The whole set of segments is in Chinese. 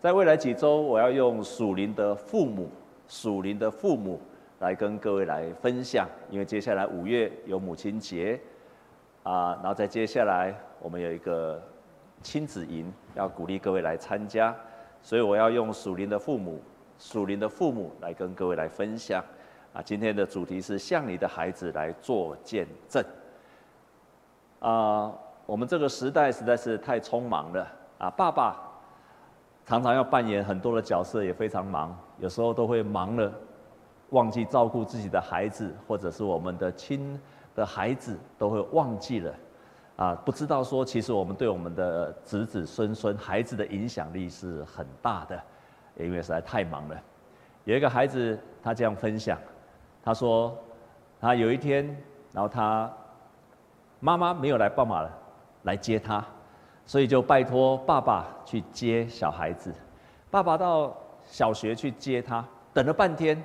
在未来几周，我要用属灵的父母，属灵的父母来跟各位来分享。因为接下来五月有母亲节啊，然后在接下来我们有一个亲子营，要鼓励各位来参加，所以我要用属灵的父母，属灵的父母来跟各位来分享。啊，今天的主题是向你的孩子来做见证。啊，我们这个时代实在是太匆忙了啊！爸爸常常要扮演很多的角色，也非常忙，有时候都会忙了，忘记照顾自己的孩子，或者是我们的亲的孩子，都会忘记了啊！不知道说，其实我们对我们的子子孙孙孩子的影响力是很大的，因为实在太忙了。有一个孩子，他这样分享。他说：“他有一天，然后他妈妈没有来帮忙来接他，所以就拜托爸爸去接小孩子。爸爸到小学去接他，等了半天，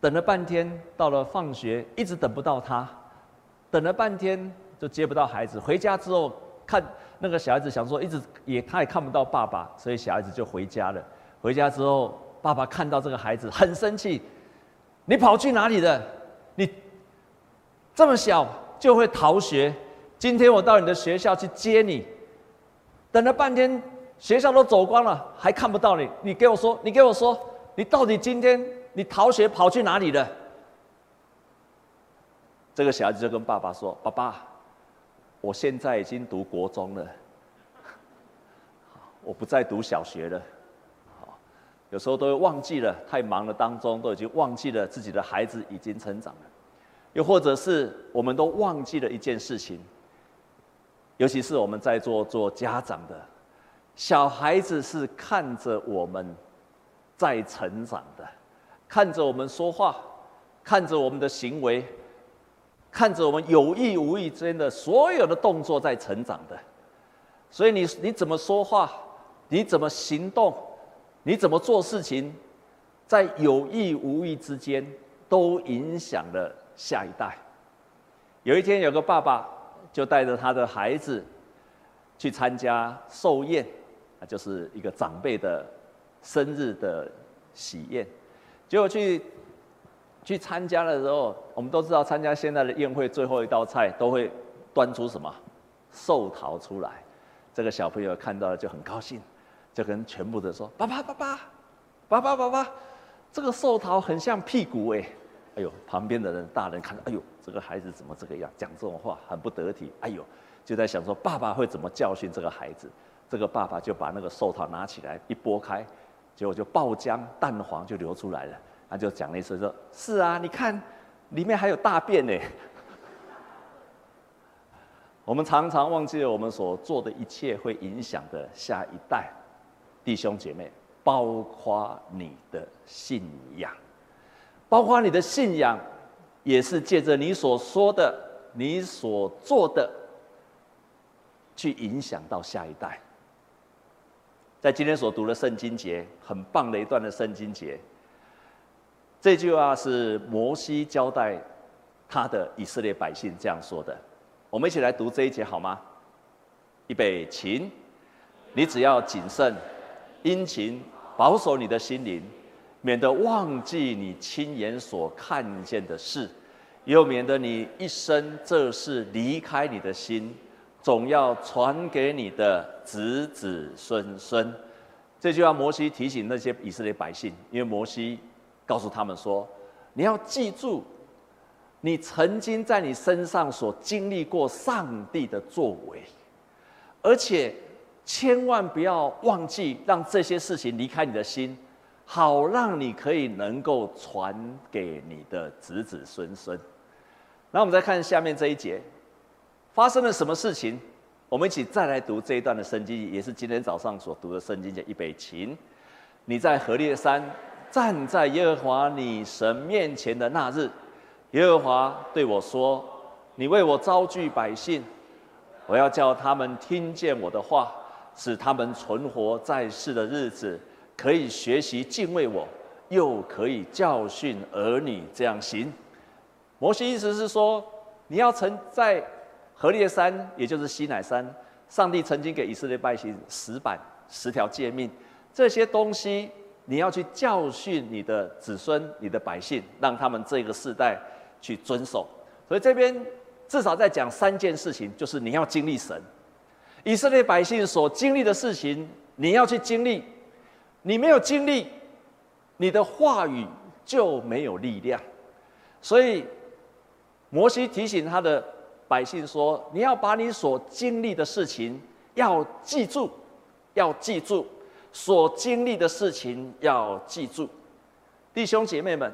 等了半天，到了放学一直等不到他，等了半天就接不到孩子。回家之后看那个小孩子，想说一直也他也看不到爸爸，所以小孩子就回家了。回家之后，爸爸看到这个孩子很生气。”你跑去哪里了？你这么小就会逃学？今天我到你的学校去接你，等了半天，学校都走光了，还看不到你。你给我说，你给我说，你到底今天你逃学跑去哪里了？这个小孩子就跟爸爸说：“爸爸，我现在已经读国中了，我不再读小学了。”有时候都会忘记了，太忙了当中都已经忘记了自己的孩子已经成长了，又或者是我们都忘记了一件事情，尤其是我们在座做家长的，小孩子是看着我们在成长的，看着我们说话，看着我们的行为，看着我们有意无意之间的所有的动作在成长的，所以你你怎么说话，你怎么行动？你怎么做事情，在有意无意之间都影响了下一代。有一天，有个爸爸就带着他的孩子去参加寿宴，啊，就是一个长辈的生日的喜宴。结果去去参加的时候，我们都知道，参加现在的宴会最后一道菜都会端出什么寿桃出来。这个小朋友看到了就很高兴。就跟全部的说：“爸爸，爸爸，爸爸，爸爸，这个寿桃很像屁股哎！哎呦，旁边的人大人看到，哎呦，这个孩子怎么这个样，讲这种话很不得体。哎呦，就在想说爸爸会怎么教训这个孩子。这个爸爸就把那个寿桃拿起来一剥开，结果就爆浆蛋黄就流出来了。他就讲了一声说：是啊，你看里面还有大便呢。我们常常忘记了我们所做的一切会影响的下一代。”弟兄姐妹，包括你的信仰，包括你的信仰，也是借着你所说的、你所做的，去影响到下一代。在今天所读的圣经节，很棒的一段的圣经节，这句话是摩西交代他的以色列百姓这样说的。我们一起来读这一节好吗？预备，请，你只要谨慎。殷勤保守你的心灵，免得忘记你亲眼所看见的事，又免得你一生这事离开你的心，总要传给你的子子孙孙。这句话，摩西提醒那些以色列百姓，因为摩西告诉他们说：“你要记住，你曾经在你身上所经历过上帝的作为，而且。”千万不要忘记，让这些事情离开你的心，好让你可以能够传给你的子子孙孙。那我们再看下面这一节，发生了什么事情？我们一起再来读这一段的圣经，也是今天早上所读的圣经节。预备起，你在何烈山站在耶和华你神面前的那日，耶和华对我说：“你为我招聚百姓，我要叫他们听见我的话。”使他们存活在世的日子，可以学习敬畏我，又可以教训儿女这样行。摩西意思是说，你要曾在何烈山，也就是西乃山，上帝曾经给以色列百姓十板十条诫命，这些东西你要去教训你的子孙、你的百姓，让他们这个世代去遵守。所以这边至少在讲三件事情，就是你要经历神，以色列百姓所经历的事情，你要去经历。你没有经历，你的话语就没有力量。所以摩西提醒他的百姓说：“你要把你所经历的事情要记住，要记住所经历的事情要记住。”弟兄姐妹们，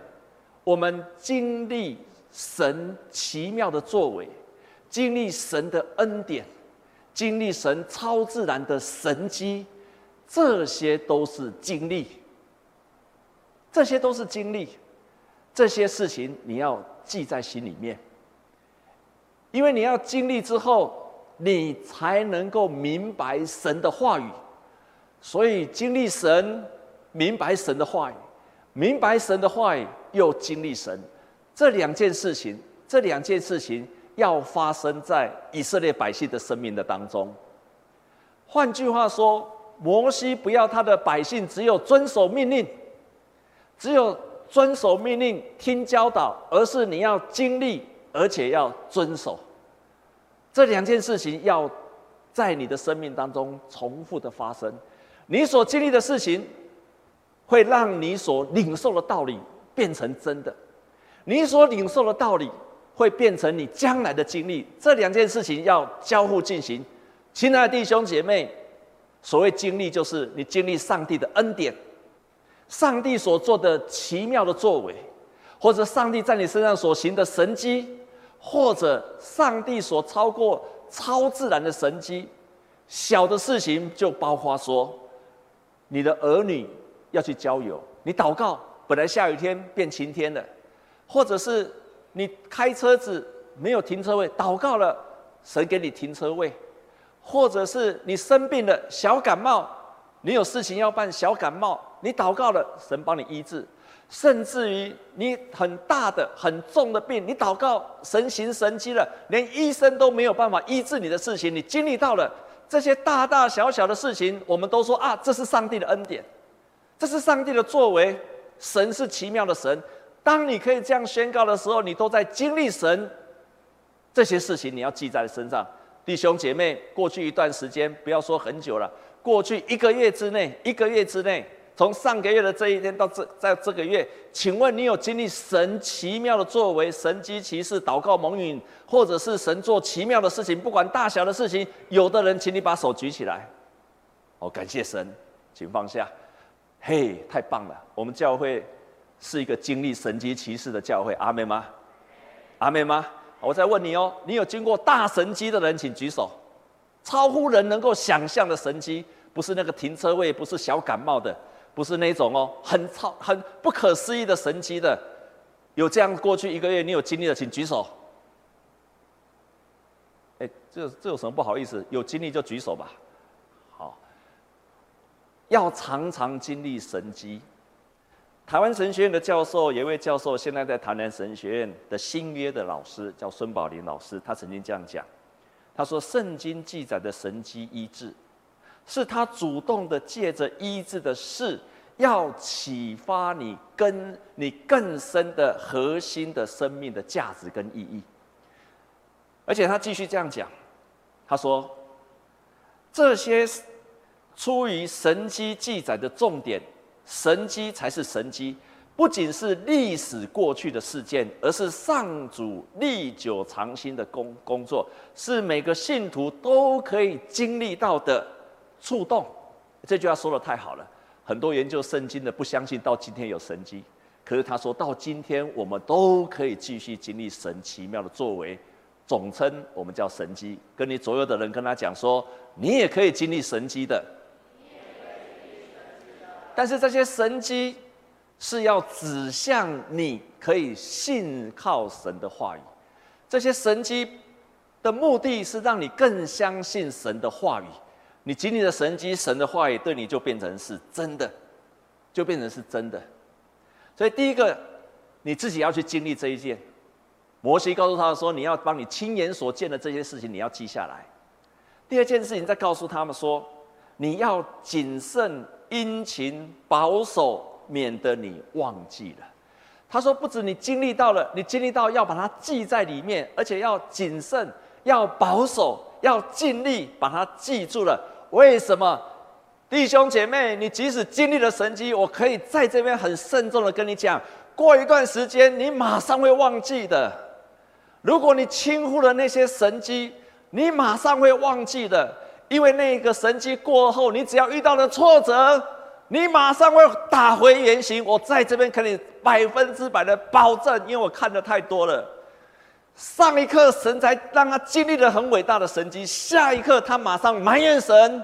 我们经历神奇妙的作为，经历神的恩典，经历神超自然的神迹。这些都是经历，这些都是经历，这些事情你要记在心里面，因为你要经历之后，你才能够明白神的话语。所以经历神，明白神的话语，明白神的话语，又经历神，这两件事情，这两件事情要发生在以色列百姓的生命的当中。换句话说。摩西不要他的百姓只有遵守命令，只有遵守命令、听教导，而是你要经历，而且要遵守。这两件事情要在你的生命当中重复的发生。你所经历的事情，会让你所领受的道理变成真的；你所领受的道理，会变成你将来的经历。这两件事情要交互进行。亲爱的弟兄姐妹。所谓经历，就是你经历上帝的恩典，上帝所做的奇妙的作为，或者上帝在你身上所行的神迹，或者上帝所超过超自然的神迹。小的事情就包括说，你的儿女要去郊游，你祷告，本来下雨天变晴天了；或者是你开车子没有停车位，祷告了，神给你停车位。或者是你生病了，小感冒，你有事情要办，小感冒，你祷告了，神帮你医治；甚至于你很大的、很重的病，你祷告，神行神迹了，连医生都没有办法医治你的事情，你经历到了这些大大小小的事情，我们都说啊，这是上帝的恩典，这是上帝的作为，神是奇妙的神。当你可以这样宣告的时候，你都在经历神这些事情，你要记在身上。弟兄姐妹，过去一段时间，不要说很久了，过去一个月之内，一个月之内，从上个月的这一天到这在这个月，请问你有经历神奇妙的作为、神迹奇事、祷告蒙允，或者是神做奇妙的事情，不管大小的事情，有的人，请你把手举起来。哦，感谢神，请放下。嘿，太棒了！我们教会是一个经历神迹奇事的教会，阿妹吗？阿妹吗？我再问你哦，你有经过大神迹的人，请举手。超乎人能够想象的神迹，不是那个停车位，不是小感冒的，不是那种哦，很超、很不可思议的神迹的。有这样过去一个月你有经历的，请举手。哎，这这有什么不好意思？有经历就举手吧。好，要常常经历神迹。台湾神学院的教授，有一位教授，现在在台南神学院的新约的老师叫孙宝林老师，他曾经这样讲，他说：“圣经记载的神迹医治，是他主动的借着医治的事，要启发你跟你更深的核心的生命的价值跟意义。”而且他继续这样讲，他说：“这些出于神迹记载的重点。”神迹才是神迹，不仅是历史过去的事件，而是上主历久长新的工工作，是每个信徒都可以经历到的触动。这句话说得太好了，很多研究圣经的不相信到今天有神迹，可是他说到今天我们都可以继续经历神奇妙的作为，总称我们叫神迹。跟你左右的人跟他讲说，你也可以经历神迹的。但是这些神迹是要指向你可以信靠神的话语，这些神迹的目的是让你更相信神的话语。你经历的神迹，神的话语对你就变成是真的，就变成是真的。所以第一个，你自己要去经历这一件。摩西告诉他说：“你要帮你亲眼所见的这些事情，你要记下来。”第二件事情，再告诉他们说：“你要谨慎。”殷勤保守，免得你忘记了。他说：“不止你经历到了，你经历到要把它记在里面，而且要谨慎，要保守，要尽力把它记住了。为什么？弟兄姐妹，你即使经历了神迹，我可以在这边很慎重的跟你讲，过一段时间你马上会忘记的。如果你轻忽了那些神迹，你马上会忘记的，因为那个神迹过后，你只要遇到了挫折，你马上会打回原形。我在这边可以百分之百的保证，因为我看的太多了。上一刻神才让他经历了很伟大的神迹，下一刻他马上埋怨神。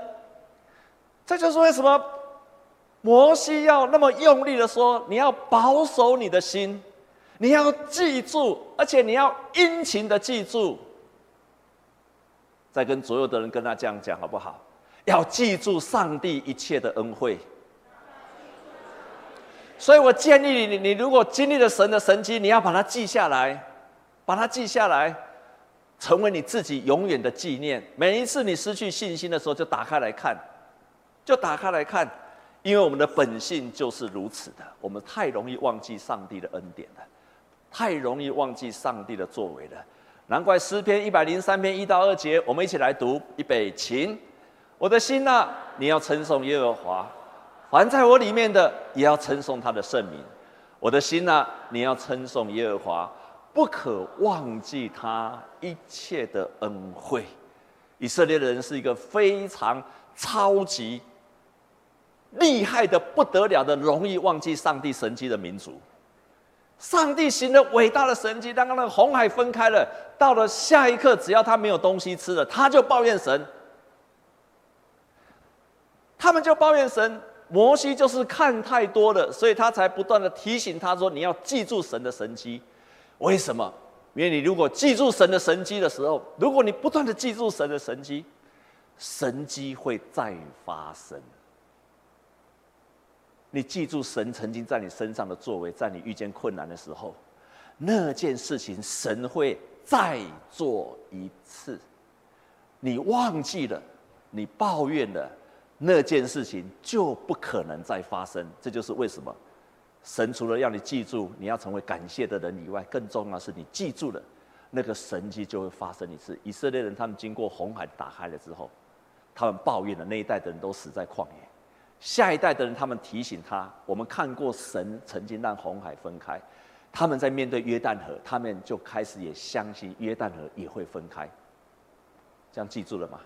这就是为什么摩西要那么用力的说：“你要保守你的心，你要记住，而且你要殷勤的记住。”再跟所有的人跟他这样讲好不好？要记住上帝一切的恩惠。所以我建议你，你如果经历了神的神迹，你要把它记下来，把它记下来，成为你自己永远的纪念。每一次你失去信心的时候，就打开来看，就打开来看，因为我们的本性就是如此的，我们太容易忘记上帝的恩典了，太容易忘记上帝的作为了。难怪诗篇一百零三篇一到二节，我们一起来读。预备，起，我的心呐、你要称颂耶和华；凡在我里面的，也要称颂他的圣名。我的心呐、你要称颂耶和华，不可忘记他一切的恩惠。以色列人是一个非常超级厉害的不得了的，容易忘记上帝神迹的民族。上帝行了伟大的神迹，当那个红海分开了，到了下一刻，只要他没有东西吃了，他就抱怨神。他们就抱怨神，摩西就是看太多了，所以他才不断的提醒他说：“你要记住神的神迹。”为什么？因为你如果记住神的神迹的时候，如果你不断的记住神的神迹，神迹会再发生。你记住神曾经在你身上的作为，在你遇见困难的时候，那件事情神会再做一次。你忘记了，你抱怨了，那件事情就不可能再发生。这就是为什么神除了要你记住你要成为感谢的人以外，更重要的是你记住了那个神迹就会发生一次。以色列人他们经过红海打开了之后，他们抱怨了，那一代的人都死在旷野。下一代的人，他们提醒他：我们看过神曾经让红海分开，他们在面对约旦河，他们就开始也相信约旦河也会分开。这样记住了吗？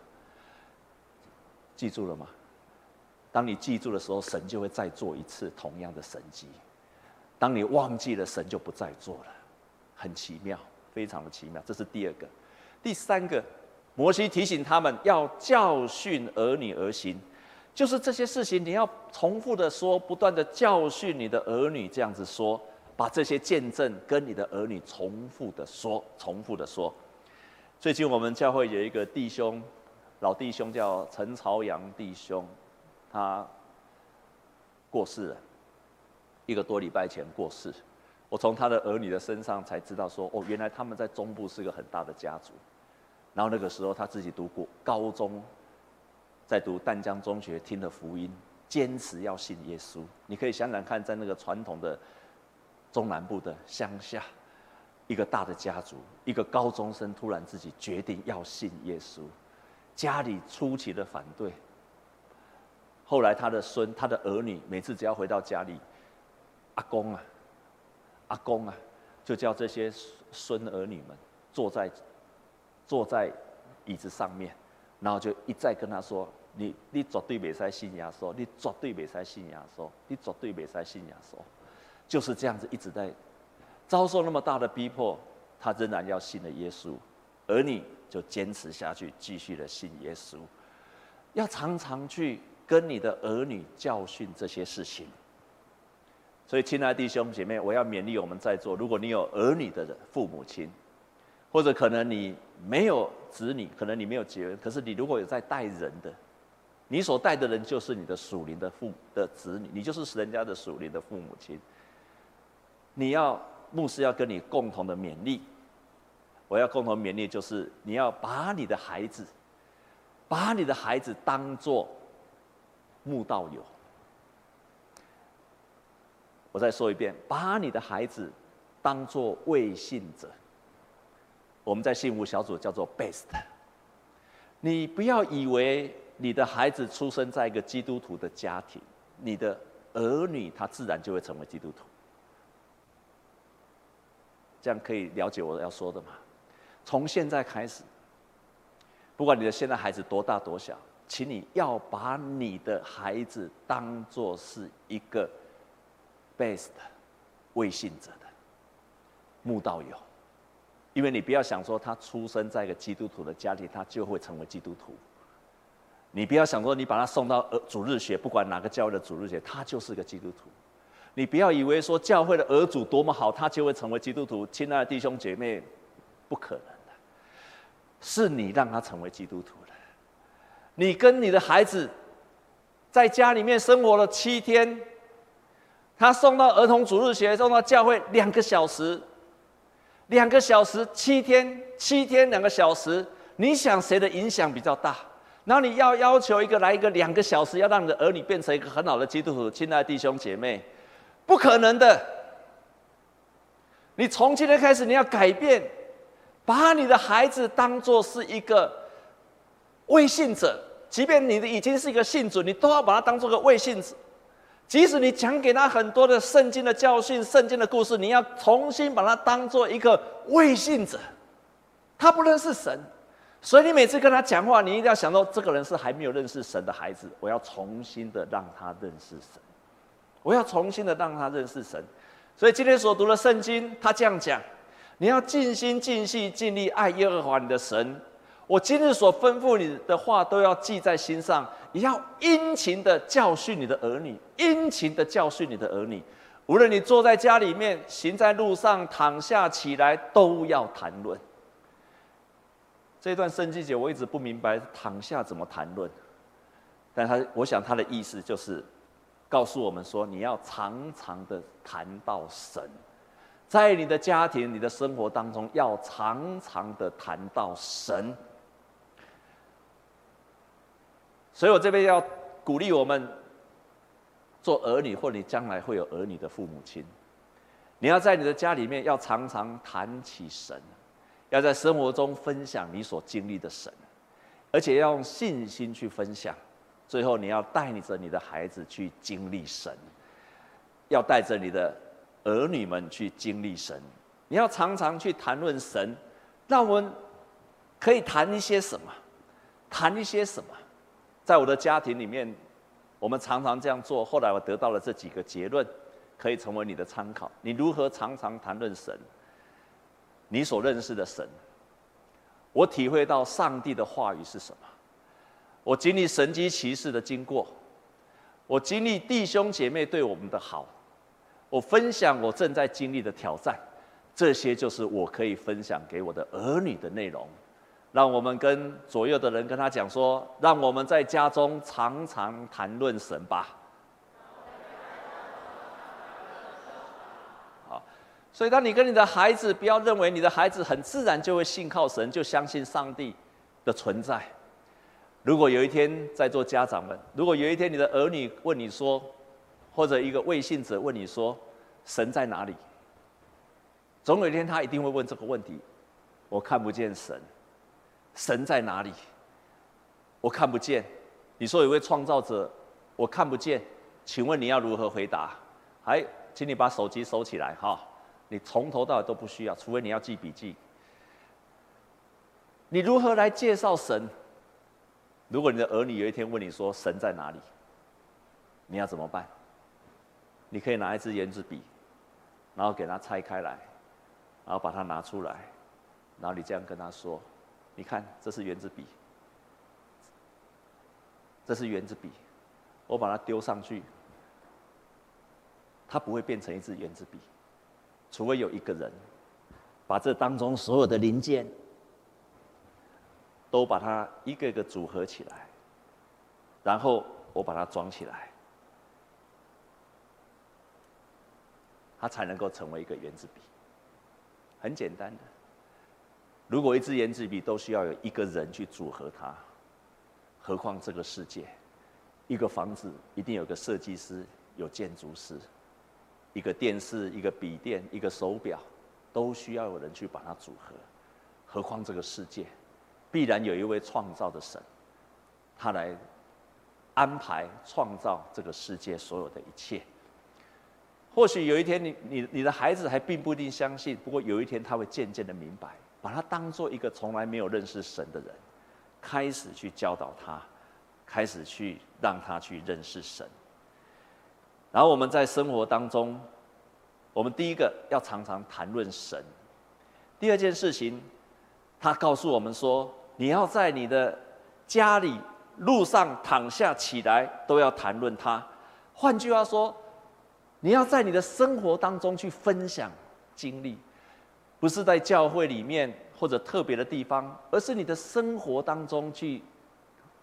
记住了吗？当你记住的时候，神就会再做一次同样的神迹；当你忘记了，神就不再做了。很奇妙，非常的奇妙。这是第二个，第三个，摩西提醒他们要教训儿女而行。就是这些事情，你要重复的说，不断的教训你的儿女，这样子说，把这些见证跟你的儿女重复的说，重复的说。最近我们教会有一个弟兄，老弟兄叫陈朝阳弟兄，他过世了，一个多礼拜前过世。我从他的儿女的身上才知道说，哦，原来他们在中部是个很大的家族。然后那个时候他自己读过高中。在读淡江中学，听了福音，坚持要信耶稣。你可以想想看，在那个传统的中南部的乡下，一个大的家族，一个高中生突然自己决定要信耶稣，家里出奇的反对。后来他的孙、他的儿女，每次只要回到家里，阿公啊，阿公啊，就叫这些孙儿女们坐在坐在椅子上面，然后就一再跟他说。你你绝对没使信耶稣，你绝对没使信耶稣，你绝对没使信耶稣，就是这样子一直在遭受那么大的逼迫，他仍然要信了耶稣，而你就坚持下去，继续的信耶稣。要常常去跟你的儿女教训这些事情。所以，亲爱的弟兄姐妹，我要勉励我们在座，如果你有儿女的父母亲，或者可能你没有子女，可能你没有结婚，可是你如果有在带人的。你所带的人就是你的属灵的父的子女，你就是人家的属灵的父母亲。你要牧师要跟你共同的勉励，我要共同勉励，就是你要把你的孩子，把你的孩子当做慕道友，我再说一遍，把你的孩子当做未信者。我们在幸福小组叫做 best。你不要以为你的孩子出生在一个基督徒的家庭，你的儿女他自然就会成为基督徒。这样可以了解我要说的吗？从现在开始，不管你的现在孩子多大多小，请你要把你的孩子当作是一个 best 未信者的慕道友。因为你不要想说他出生在一个基督徒的家庭，他就会成为基督徒。你不要想说你把他送到儿主日学，不管哪个教会的主日学，他就是个基督徒。你不要以为说教会的儿主多么好，他就会成为基督徒。亲爱的弟兄姐妹，不可能的，是你让他成为基督徒的。你跟你的孩子在家里面生活了七天，他送到儿童主日学，送到教会两个小时。两个小时，七天，七天两个小时，你想谁的影响比较大？然后你要要求一个来一个两个小时，要让你的儿女变成一个很好的基督徒，亲爱的弟兄姐妹，不可能的。你从今天开始，你要改变，把你的孩子当做是一个未信者，即便你的已经是一个信主，你都要把他当做个未信者。即使你讲给他很多的圣经的教训、圣经的故事，你要重新把他当做一个未信者，他不认识神，所以你每次跟他讲话，你一定要想到这个人是还没有认识神的孩子，我要重新的让他认识神，我要重新的让他认识神。所以今天所读的圣经，他这样讲：你要尽心、尽性、尽力爱耶和华你的神。我今日所吩咐你的话，都要记在心上。也要殷勤的教训你的儿女，殷勤的教训你的儿女。无论你坐在家里面，行在路上，躺下起来，都要谈论。这段圣经节我一直不明白，躺下怎么谈论？但他，我想他的意思就是告诉我们说，你要常常的谈到神，在你的家庭、你的生活当中，要常常的谈到神。所以我这边要鼓励我们做儿女，或你将来会有儿女的父母亲，你要在你的家里面要常常谈起神，要在生活中分享你所经历的神，而且要用信心去分享。最后，你要带着你的孩子去经历神，要带着你的儿女们去经历神。你要常常去谈论神，让我们可以谈一些什么？谈一些什么？在我的家庭里面，我们常常这样做。后来我得到了这几个结论，可以成为你的参考。你如何常常谈论神？你所认识的神，我体会到上帝的话语是什么？我经历神迹奇事的经过，我经历弟兄姐妹对我们的好，我分享我正在经历的挑战，这些就是我可以分享给我的儿女的内容。让我们跟左右的人跟他讲说，让我们在家中常常谈论神吧。所以当你跟你的孩子，不要认为你的孩子很自然就会信靠神，就相信上帝的存在。如果有一天在座家长们，如果有一天你的儿女问你说，或者一个未信者问你说，神在哪里？总有一天他一定会问这个问题，我看不见神。神在哪里？我看不见。你说有位创造者，我看不见。请问你要如何回答？哎，请你把手机收起来哈。你从头到尾都不需要，除非你要记笔记。你如何来介绍神？如果你的儿女有一天问你说神在哪里，你要怎么办？你可以拿一支原子笔，然后给他拆开来，然后把它拿出来，然后你这样跟他说。你看，这是原子笔，这是原子笔，我把它丢上去，它不会变成一支原子笔，除非有一个人把这当中所有的零件都把它一个一个组合起来，然后我把它装起来，它才能够成为一个原子笔，很简单的。如果一支原子笔都需要有一个人去组合它，何况这个世界，一个房子一定有个设计师，有建筑师。一个电视、一个笔电、一个手表，都需要有人去把它组合。何况这个世界，必然有一位创造的神，他来安排创造这个世界所有的一切。或许有一天你，你你的孩子还并不一定相信，不过有一天他会渐渐的明白，把他当做一个从来没有认识神的人，开始去教导他，开始去让他去认识神。然后我们在生活当中，我们第一个要常常谈论神。第二件事情，他告诉我们说，你要在你的家里、路上躺下起来，都要谈论他。换句话说，你要在你的生活当中去分享经历，不是在教会里面或者特别的地方，而是你的生活当中去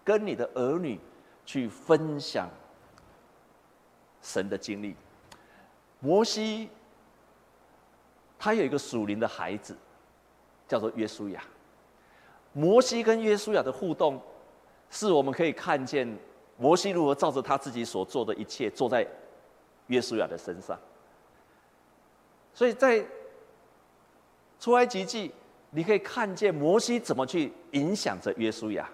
跟你的儿女去分享。神的经历，摩西，他有一个属灵的孩子，叫做约书亚。摩西跟约书亚的互动，是我们可以看见摩西如何照着他自己所做的一切，做在约书亚的身上。所以在出埃及记，你可以看见摩西怎么去影响着约书亚。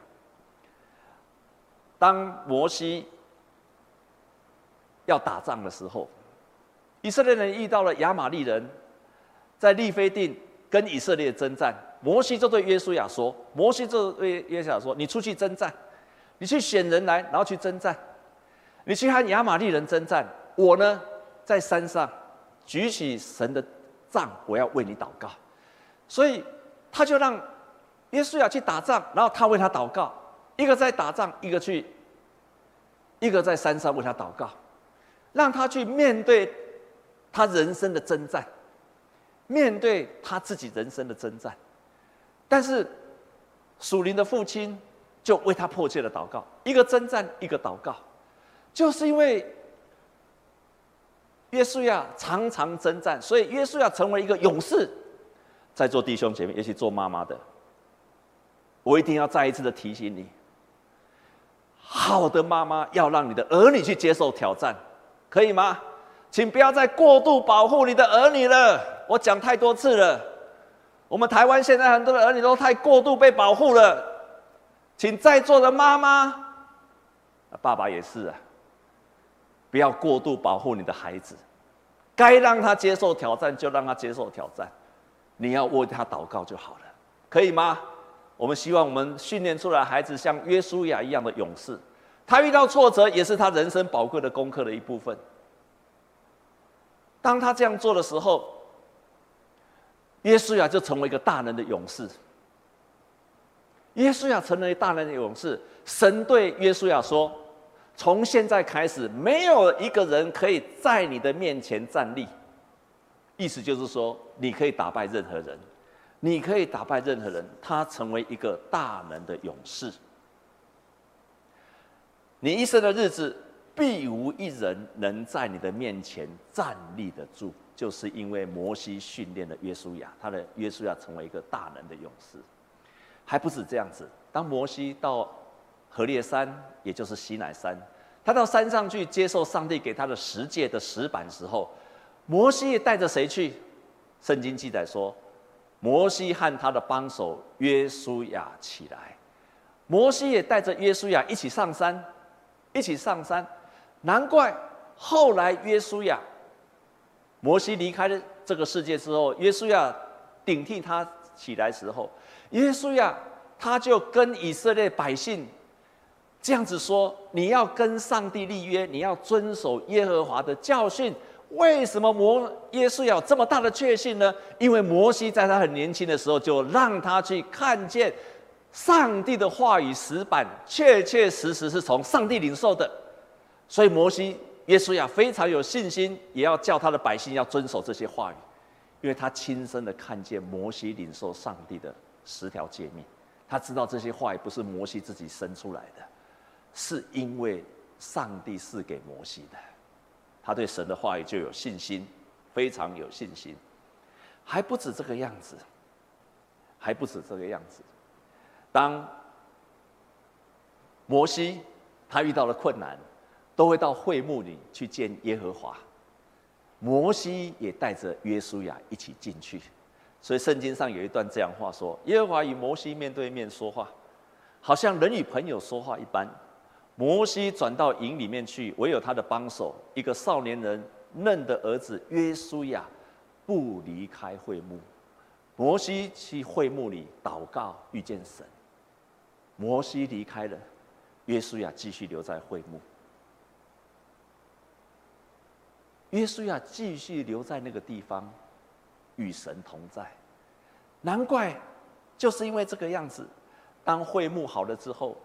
当摩西。要打仗的时候，以色列人遇到了亚玛力人，在利非定跟以色列征战。摩西就对约书亚说：“摩西就对约书亚说，你出去征战，你去选人来，然后去征战，你去和亚玛力人征战。我呢，在山上举起神的杖，我要为你祷告。所以他就让约书亚去打仗，然后他为他祷告，一个在打仗，一个去，一个在山上为他祷告。”让他去面对他人生的征战，面对他自己人生的征战，但是属灵的父亲就为他迫切的祷告，一个征战，一个祷告，就是因为约书亚常常征战，所以约书亚成为一个勇士。在座弟兄姐妹，尤其做妈妈的，我一定要再一次的提醒你：好的妈妈要让你的儿女去接受挑战。可以吗？请不要再过度保护你的儿女了。我讲太多次了。我们台湾现在很多的儿女都太过度被保护了。请在座的妈妈，爸爸也是啊，不要过度保护你的孩子。该让他接受挑战就让他接受挑战，你要为他祷告就好了，可以吗？我们希望我们训练出来孩子像约书亚一样的勇士。他遇到挫折，也是他人生宝贵的功课的一部分。当他这样做的时候，约书亚就成为一个大能的勇士。约书亚成为大能的勇士，神对约书亚说：“从现在开始，没有一个人可以在你的面前站立。”意思就是说，你可以打败任何人，你可以打败任何人。他成为一个大能的勇士。你一生的日子，必无一人能在你的面前站立得住，就是因为摩西训练了约书亚，他的约书亚成为一个大能的勇士。还不止这样子，当摩西到何烈山，也就是西乃山，他到山上去接受上帝给他的十诫的石板时候，摩西也带着谁去？圣经记载说，摩西和他的帮手约书亚起来，摩西也带着约书亚一起上山。一起上山，难怪后来约书亚，摩西离开了这个世界之后，约书亚顶替他起来时候，约书亚他就跟以色列百姓这样子说：“你要跟上帝立约，你要遵守耶和华的教训。”为什么摩耶稣有这么大的确信呢？因为摩西在他很年轻的时候就让他去看见。上帝的话语石板，确确实实是从上帝领受的，所以摩西、耶稣亚非常有信心，也要叫他的百姓要遵守这些话语，因为他亲身的看见摩西领受上帝的十条诫命，他知道这些话语不是摩西自己生出来的，是因为上帝赐给摩西的，他对神的话语就有信心，非常有信心，还不止这个样子，还不止这个样子。当摩西他遇到了困难，都会到会幕里去见耶和华。摩西也带着约书亚一起进去。所以圣经上有一段这样话说：耶和华与摩西面对面说话，好像人与朋友说话一般。摩西转到营里面去，唯有他的帮手一个少年人嫩的儿子约书亚不离开会幕。摩西去会幕里祷告，遇见神。摩西离开了，约书亚继续留在会幕。约书亚继续留在那个地方，与神同在。难怪，就是因为这个样子，当会幕好了之后。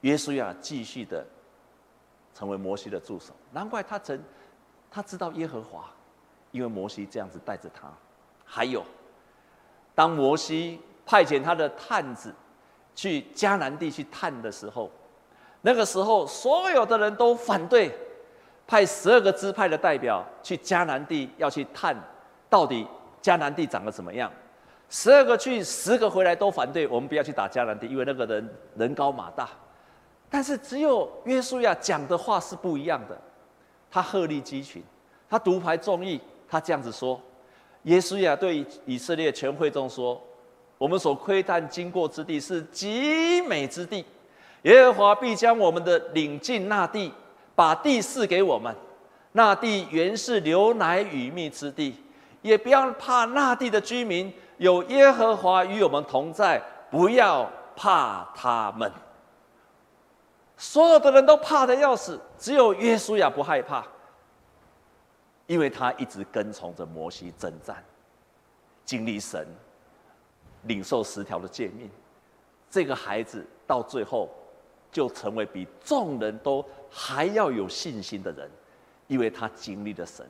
约书亚继续的成为摩西的助手，难怪他曾他知道耶和华，因为摩西这样子带着他。还有，当摩西派遣他的探子去迦南地去探的时候，那个时候所有的人都反对，派十二个支派的代表去迦南地要去探，到底迦南地长得怎么样？十二个去，十个回来都反对，我们不要去打迦南地，因为那个人人高马大。但是只有约书亚讲的话是不一样的，他鹤立鸡群，他独排众议，他这样子说：耶稣亚对以色列全会众说：“我们所窥探经过之地是极美之地，耶和华必将我们的领进那地，把地赐给我们。那地原是流奶与蜜之地，也不要怕那地的居民，有耶和华与我们同在，不要怕他们。”所有的人都怕得要死，只有约书亚不害怕，因为他一直跟从着摩西征战，经历神，领受十条的诫命。这个孩子到最后就成为比众人都还要有信心的人，因为他经历了神，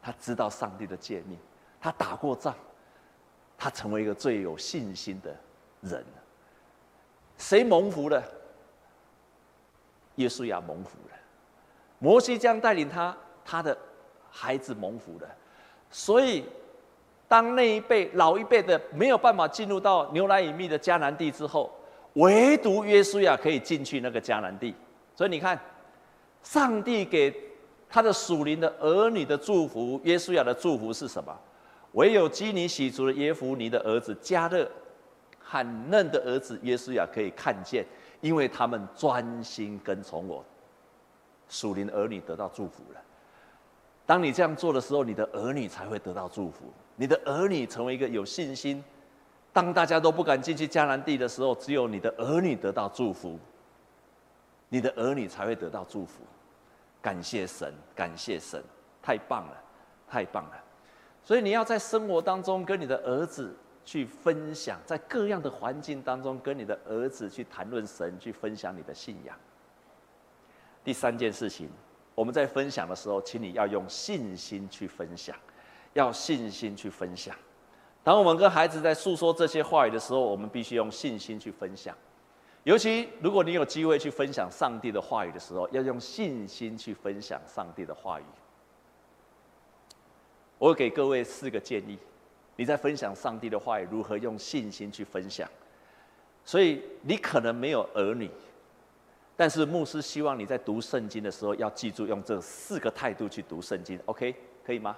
他知道上帝的诫命，他打过仗，他成为一个最有信心的人。谁蒙福了？耶稣亚蒙福了，摩西将带领他他的孩子蒙福了，所以当那一辈老一辈的没有办法进入到牛奶隐秘的迦南地之后，唯独约书亚可以进去那个迦南地。所以你看，上帝给他的属灵的儿女的祝福，约书亚的祝福是什么？唯有基尼洗族的耶孚尼的儿子迦勒和嫩的儿子约书亚可以看见。因为他们专心跟从我，属灵儿女得到祝福了。当你这样做的时候，你的儿女才会得到祝福。你的儿女成为一个有信心。当大家都不敢进去迦南地的时候，只有你的儿女得到祝福，你的儿女才会得到祝福。感谢神，感谢神，太棒了，太棒了。所以你要在生活当中跟你的儿子。去分享，在各样的环境当中，跟你的儿子去谈论神，去分享你的信仰。第三件事情，我们在分享的时候，请你要用信心去分享，要信心去分享。当我们跟孩子在诉说这些话语的时候，我们必须用信心去分享。尤其如果你有机会去分享上帝的话语的时候，要用信心去分享上帝的话语。我给各位四个建议。你在分享上帝的话语，如何用信心去分享？所以你可能没有儿女，但是牧师希望你在读圣经的时候要记住用这四个态度去读圣经，OK？可以吗？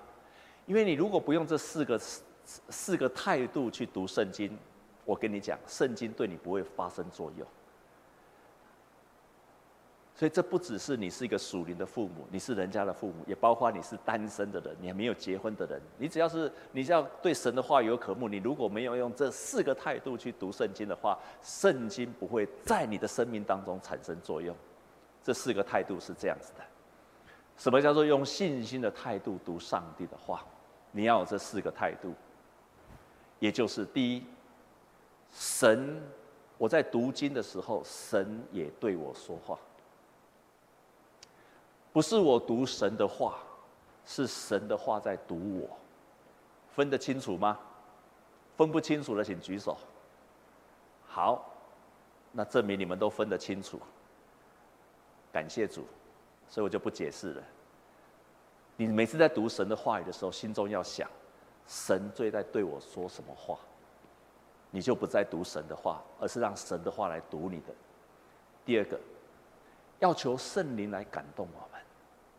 因为你如果不用这四个四四个态度去读圣经，我跟你讲，圣经对你不会发生作用。所以这不只是你是一个属灵的父母，你是人家的父母，也包括你是单身的人，你还没有结婚的人。你只要是你只要对神的话有渴慕，你如果没有用这四个态度去读圣经的话，圣经不会在你的生命当中产生作用。这四个态度是这样子的。什么叫做用信心的态度读上帝的话？你要有这四个态度，也就是第一，神，我在读经的时候，神也对我说话。不是我读神的话，是神的话在读我，分得清楚吗？分不清楚的请举手。好，那证明你们都分得清楚。感谢主，所以我就不解释了。你每次在读神的话语的时候，心中要想，神最在对我说什么话，你就不再读神的话，而是让神的话来读你的。第二个，要求圣灵来感动我们。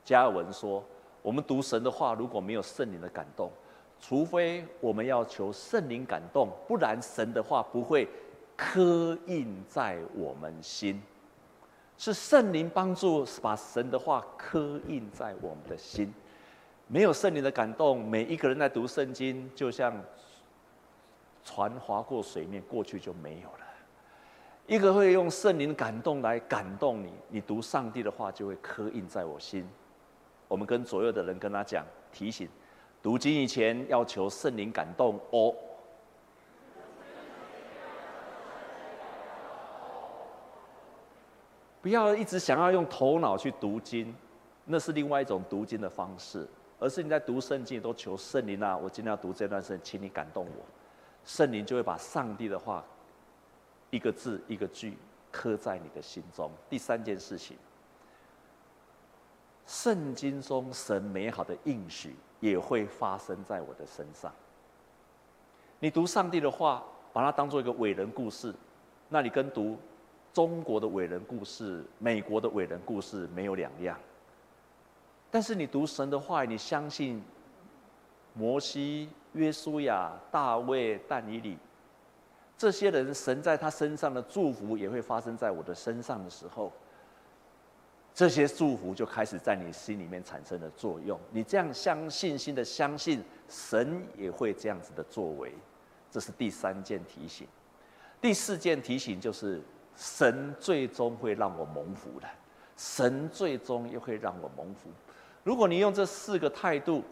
加尔文说：“我们读神的话，如果没有圣灵的感动，除非我们要求圣灵感动，不然神的话不会刻印在我们心。是圣灵帮助把神的话刻印在我们的心。没有圣灵的感动，每一个人在读圣经，就像船划过水面，过去就没有了。一个会用圣灵感动来感动你，你读上帝的话就会刻印在我心。我们跟左右的人跟他讲，提醒，读经以前要求圣灵感动哦。不要一直想要用头脑去读经，那是另外一种读经的方式。而是你在读圣经都求圣灵啊，我今天要读这段圣经，请你感动我，圣灵就会把上帝的话一个字一个句刻在你的心中。第三件事情。圣经中神美好的应许也会发生在我的身上。你读上帝的话，把它当做一个伟人故事，那你跟读中国的伟人故事、美国的伟人故事没有两样。但是你读神的话，你相信摩西、约书亚、大卫、但以理这些人，神在他身上的祝福也会发生在我的身上的时候。这些祝福就开始在你心里面产生了作用。你这样相信心的相信，神也会这样子的作为。这是第三件提醒。第四件提醒就是，神最终会让我蒙福的。神最终也会让我蒙福。如果你用这四个态度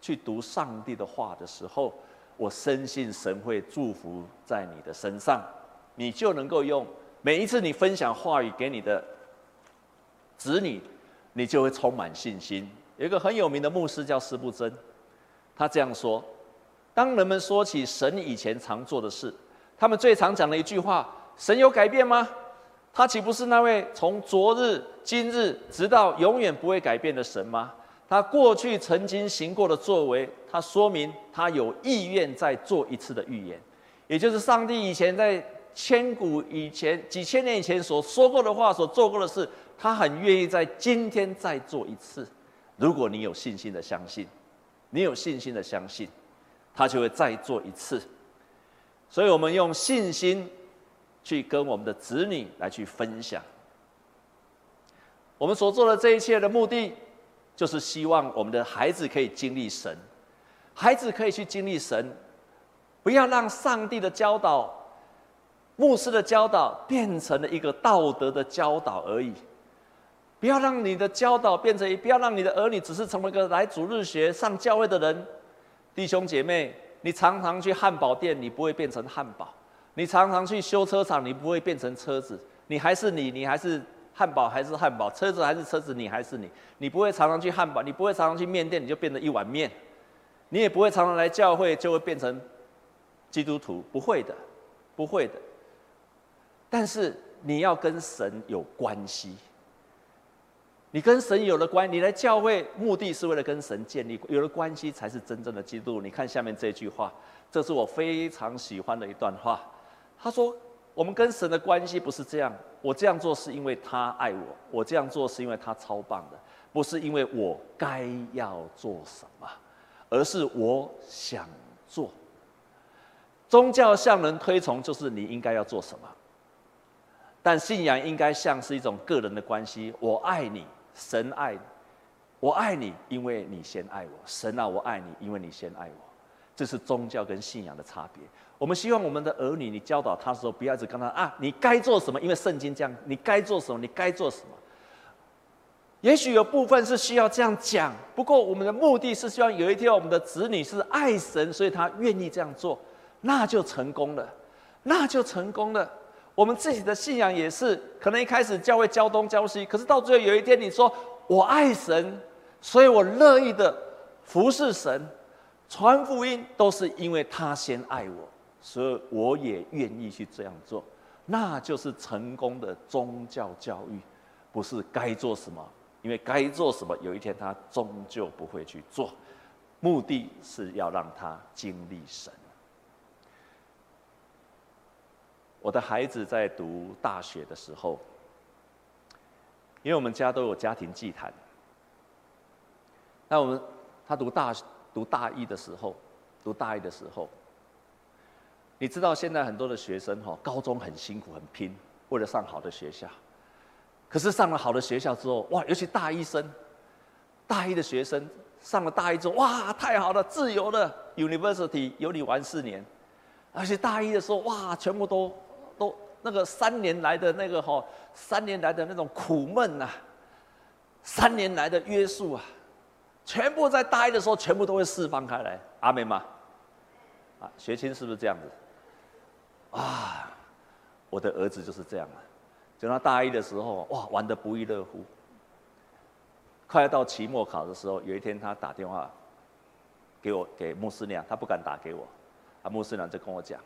去读上帝的话的时候，我深信神会祝福在你的身上，你就能够用每一次你分享话语给你的。子女，你就会充满信心。有一个很有名的牧师叫司布真，他这样说：当人们说起神以前常做的事，他们最常讲的一句话：“神有改变吗？他岂不是那位从昨日、今日直到永远不会改变的神吗？他过去曾经行过的作为，他说明他有意愿再做一次的预言，也就是上帝以前在千古以前、几千年以前所说过的话、所做过的事。”他很愿意在今天再做一次。如果你有信心的相信，你有信心的相信，他就会再做一次。所以，我们用信心去跟我们的子女来去分享。我们所做的这一切的目的，就是希望我们的孩子可以经历神，孩子可以去经历神，不要让上帝的教导、牧师的教导变成了一个道德的教导而已。不要让你的教导变成，不要让你的儿女只是成为一个来主日学、上教会的人。弟兄姐妹，你常常去汉堡店，你不会变成汉堡；你常常去修车厂，你不会变成车子。你还是你，你还是汉堡，还是汉堡；车子还是车子，你还是你。你不会常常去汉堡，你不会常常去面店，你就变成一碗面。你也不会常常来教会，就会变成基督徒。不会的，不会的。但是你要跟神有关系。你跟神有了关，你来教会目的是为了跟神建立有了关系，才是真正的基督。你看下面这句话，这是我非常喜欢的一段话。他说：“我们跟神的关系不是这样，我这样做是因为他爱我，我这样做是因为他超棒的，不是因为我该要做什么，而是我想做。宗教向人推崇，就是你应该要做什么，但信仰应该像是一种个人的关系。我爱你。”神爱，我爱你，因为你先爱我。神啊，我爱你，因为你先爱我。这是宗教跟信仰的差别。我们希望我们的儿女，你教导他的时候，不要一直跟他啊，你该做什么？因为圣经这样，你该做什么？你该做什么？也许有部分是需要这样讲，不过我们的目的是希望有一天我们的子女是爱神，所以他愿意这样做，那就成功了，那就成功了。我们自己的信仰也是，可能一开始教会教东教西，可是到最后有一天，你说我爱神，所以我乐意的服侍神，传福音都是因为他先爱我，所以我也愿意去这样做，那就是成功的宗教教育，不是该做什么，因为该做什么，有一天他终究不会去做，目的是要让他经历神。我的孩子在读大学的时候，因为我们家都有家庭祭坛，那我们他读大读大一的时候，读大一的时候，你知道现在很多的学生哈，高中很辛苦很拼，为了上好的学校。可是上了好的学校之后，哇，尤其大一生，大一的学生上了大一之后，哇，太好了，自由的 University 有你玩四年，而且大一的时候，哇，全部都都那个三年来的那个哈，三年来的那种苦闷呐，三年来的约束啊，全部在大一的时候全部都会释放开来，阿美吗？啊，学青是不是这样子？啊，我的儿子就是这样了。等到大一的时候，哇，玩得不亦乐乎。快要到期末考的时候，有一天他打电话给我，给穆斯娘，他不敢打给我，啊，穆斯娘就跟我讲：“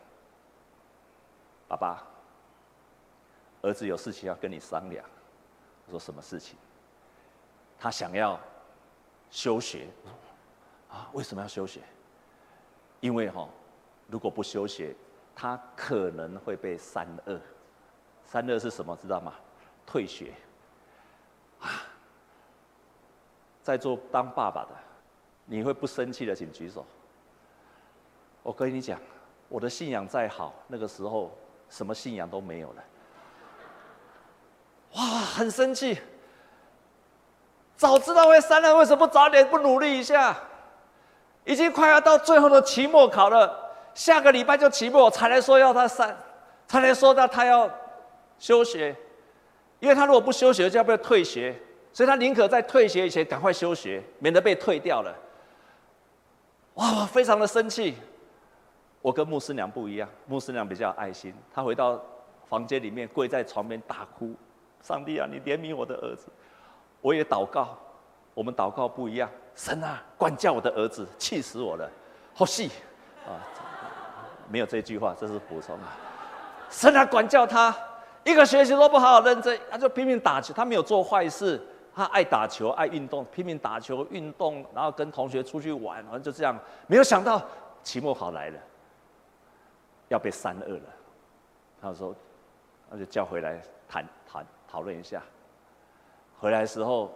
爸爸，儿子有事情要跟你商量。”我说：“什么事情？”他想要休学。啊，为什么要休学？因为哈，如果不休学，他可能会被三二。三二是什么？知道吗？退学。啊，在座当爸爸的，你会不生气的，请举手。我跟你讲，我的信仰再好，那个时候什么信仰都没有了。哇，很生气。早知道会三二，为什么不早点不努力一下？已经快要到最后的期末考了，下个礼拜就期末，才来说要他三，才来说到他要。休学，因为他如果不休学，就要被退学，所以他宁可在退学以前赶快休学，免得被退掉了。哇，非常的生气。我跟牧师娘不一样，牧师娘比较有爱心，她回到房间里面跪在床边大哭：“上帝啊，你怜悯我的儿子。”我也祷告，我们祷告不一样。神啊，管教我的儿子，气死我了，好戏啊！没有这句话，这是补充啊。神啊，管教他。一个学习都不好好认真，他就拼命打球。他没有做坏事，他爱打球、爱运动，拼命打球、运动，然后跟同学出去玩，反正就这样。没有想到期末考来了，要被三二了。他说，那就叫回来谈谈讨论一下。回来的时候，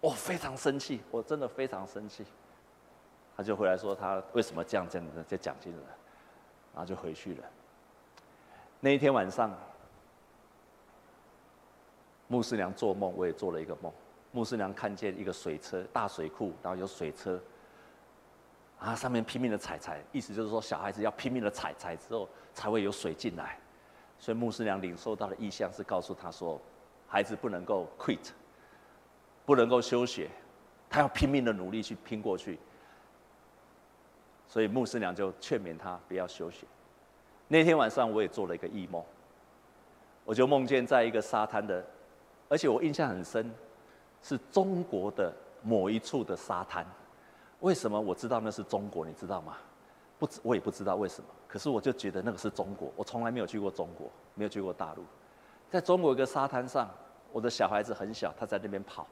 我非常生气，我真的非常生气。他就回来说他为什么这样这样的在讲经了，然后就回去了。那一天晚上。牧师娘做梦，我也做了一个梦。牧师娘看见一个水车，大水库，然后有水车，啊，上面拼命的踩踩，意思就是说小孩子要拼命的踩踩之后才会有水进来。所以牧师娘领受到的意向是告诉他说，孩子不能够 quit，不能够休学，他要拼命的努力去拼过去。所以牧师娘就劝勉他不要休息。那天晚上我也做了一个异梦，我就梦见在一个沙滩的。而且我印象很深，是中国的某一处的沙滩。为什么我知道那是中国？你知道吗？不知，我也不知道为什么。可是我就觉得那个是中国。我从来没有去过中国，没有去过大陆。在中国一个沙滩上，我的小孩子很小，他在那边跑，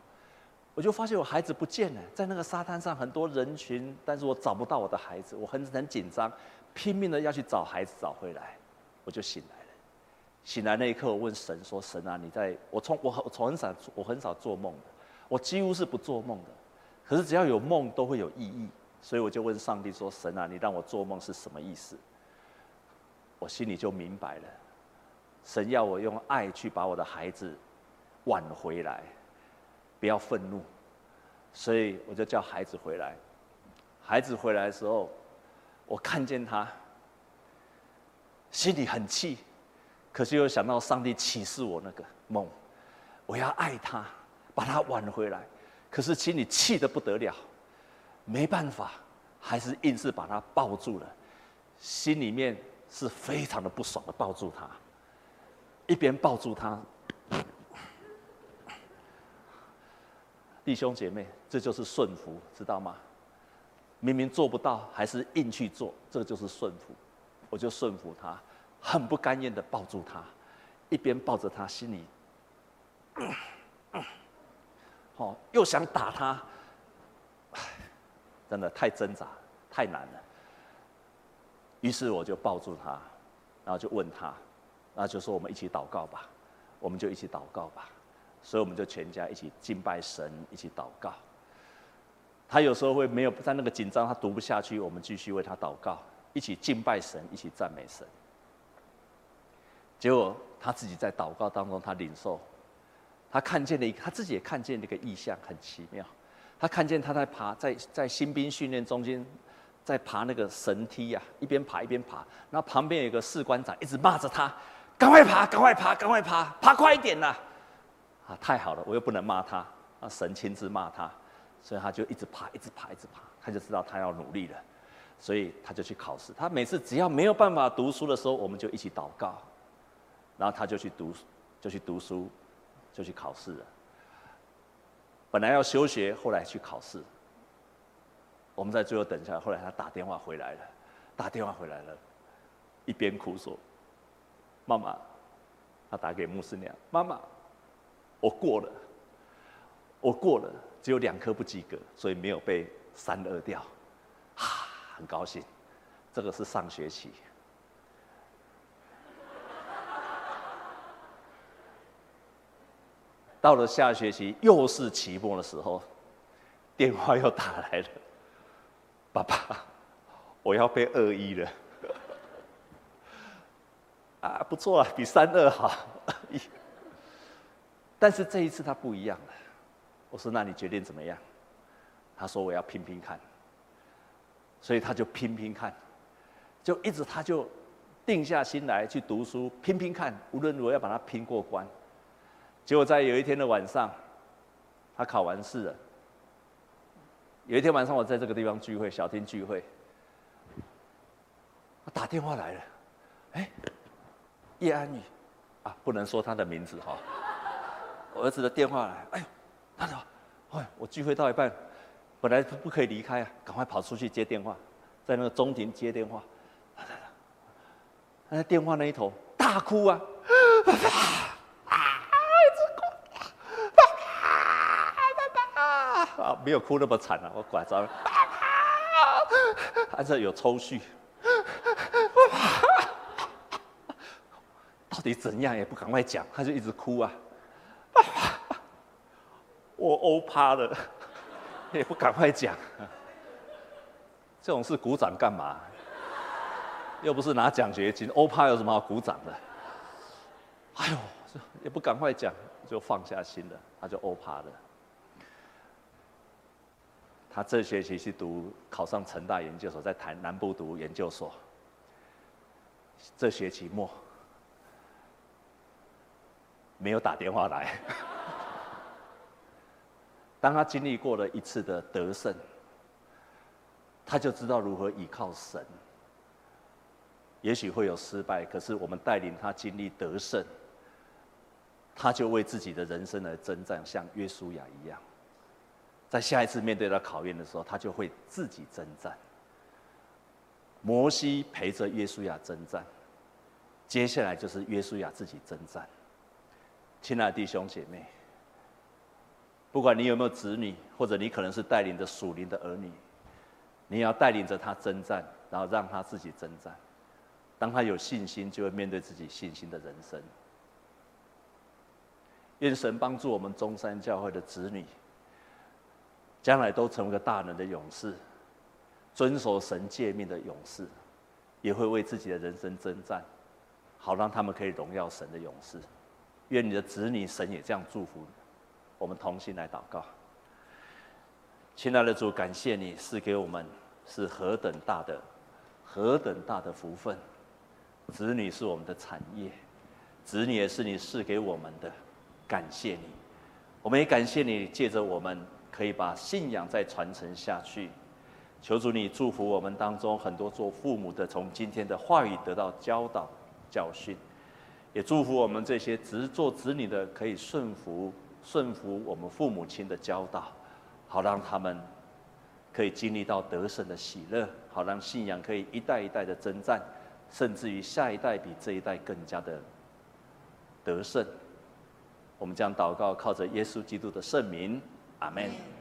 我就发现我孩子不见了。在那个沙滩上很多人群，但是我找不到我的孩子，我很很紧张，拼命的要去找孩子找回来，我就醒来了。醒来那一刻，我问神说：“神啊，你在我从我我从很少我很少做梦的，我几乎是不做梦的。可是只要有梦，都会有意义。所以我就问上帝说：神啊，你让我做梦是什么意思？我心里就明白了。神要我用爱去把我的孩子挽回来，不要愤怒。所以我就叫孩子回来。孩子回来的时候，我看见他，心里很气。”可是又想到上帝启示我那个梦，我要爱他，把他挽回来。可是心里气得不得了，没办法，还是硬是把他抱住了。心里面是非常的不爽的抱住他，一边抱住他。弟兄姐妹，这就是顺服，知道吗？明明做不到，还是硬去做，这就是顺服。我就顺服他。很不甘愿的抱住他，一边抱着他，心里，嗯嗯，哦，又想打他，真的太挣扎，太难了。于是我就抱住他，然后就问他，然后就说：“我们一起祷告吧。”我们就一起祷告吧。所以我们就全家一起敬拜神，一起祷告。他有时候会没有在那个紧张，他读不下去，我们继续为他祷告，一起敬拜神，一起赞美神。结果他自己在祷告当中，他领受，他看见了一个，他自己也看见了一个异象，很奇妙。他看见他在爬，在在新兵训练中间，在爬那个绳梯呀、一边爬一边爬，然后旁边有个士官长一直骂着他：“赶快爬，赶快爬，赶快爬，爬快一点呐！”，啊太好了，我又不能骂他，啊，神亲自骂他，所以他就一直爬，一直爬，一直爬，他就知道他要努力了，所以他就去考试。他每次只要没有办法读书的时候，我们就一起祷告。然后他就去读，就去读书，就去考试了。本来要休学，后来去考试。我们在最后等一下，后来他打电话回来了，打电话回来了，一边哭说：“妈妈，他打给牧师娘，妈妈，我过了，我过了，只有两科不及格，所以没有被三二掉，哈，很高兴。这个是上学期。”到了下学期又是期末的时候，电话又打来了，爸爸，我要被二一了，啊，不错啊，比三二好，但是这一次他不一样了，我说那你决定怎么样？他说我要拼拼看，所以他就拼拼看，就一直他就定下心来去读书，拼拼看，无论如何要把它拼过关。结果在有一天的晚上，他考完试了。有一天晚上，我在这个地方聚会，小厅聚会，他打电话来了，哎，叶安宇，啊，不能说他的名字哈。我儿子的电话来，哎呦，他说，哎，我聚会到一半，本来不可以离开啊，赶快跑出去接电话，在那个中庭接电话，他在电话那一头大哭啊。没有哭那么惨啊！我拐着，还是有抽搐，到底怎样也不赶快讲，他就一直哭啊！欧趴了，也不赶快讲，这种事鼓掌干嘛？又不是拿奖学金，欧趴有什么好鼓掌的？哎呦，也不赶快讲，就放下心了，他就欧趴了。他这学期去读，考上成大研究所，在台南部读研究所。这学期末没有打电话来。当他经历过了一次的得胜，他就知道如何依靠神。也许会有失败，可是我们带领他经历得胜，他就为自己的人生而征战，像约书亚一样。在下一次面对到考验的时候，他就会自己征战。摩西陪着约书亚征战，接下来就是约书亚自己征战。亲爱的弟兄姐妹，不管你有没有子女，或者你可能是带领着属灵的儿女，你要带领着他征战，然后让他自己征战。当他有信心，就会面对自己信心的人生。愿神帮助我们中山教会的子女。将来都成为个大能的勇士，遵守神诫命的勇士，也会为自己的人生征战，好让他们可以荣耀神的勇士。愿你的子女神也这样祝福你。我们同心来祷告。亲爱的主，感谢你赐给我们是何等大的、何等大的福分。子女是我们的产业，子女也是你赐给我们的。感谢你，我们也感谢你借着我们。可以把信仰再传承下去，求主你祝福我们当中很多做父母的，从今天的话语得到教导教训，也祝福我们这些只做子女的可以顺服顺服我们父母亲的教导，好让他们可以经历到得胜的喜乐，好让信仰可以一代一代的征战，甚至于下一代比这一代更加的得胜。我们将祷告靠着耶稣基督的圣名。阿门。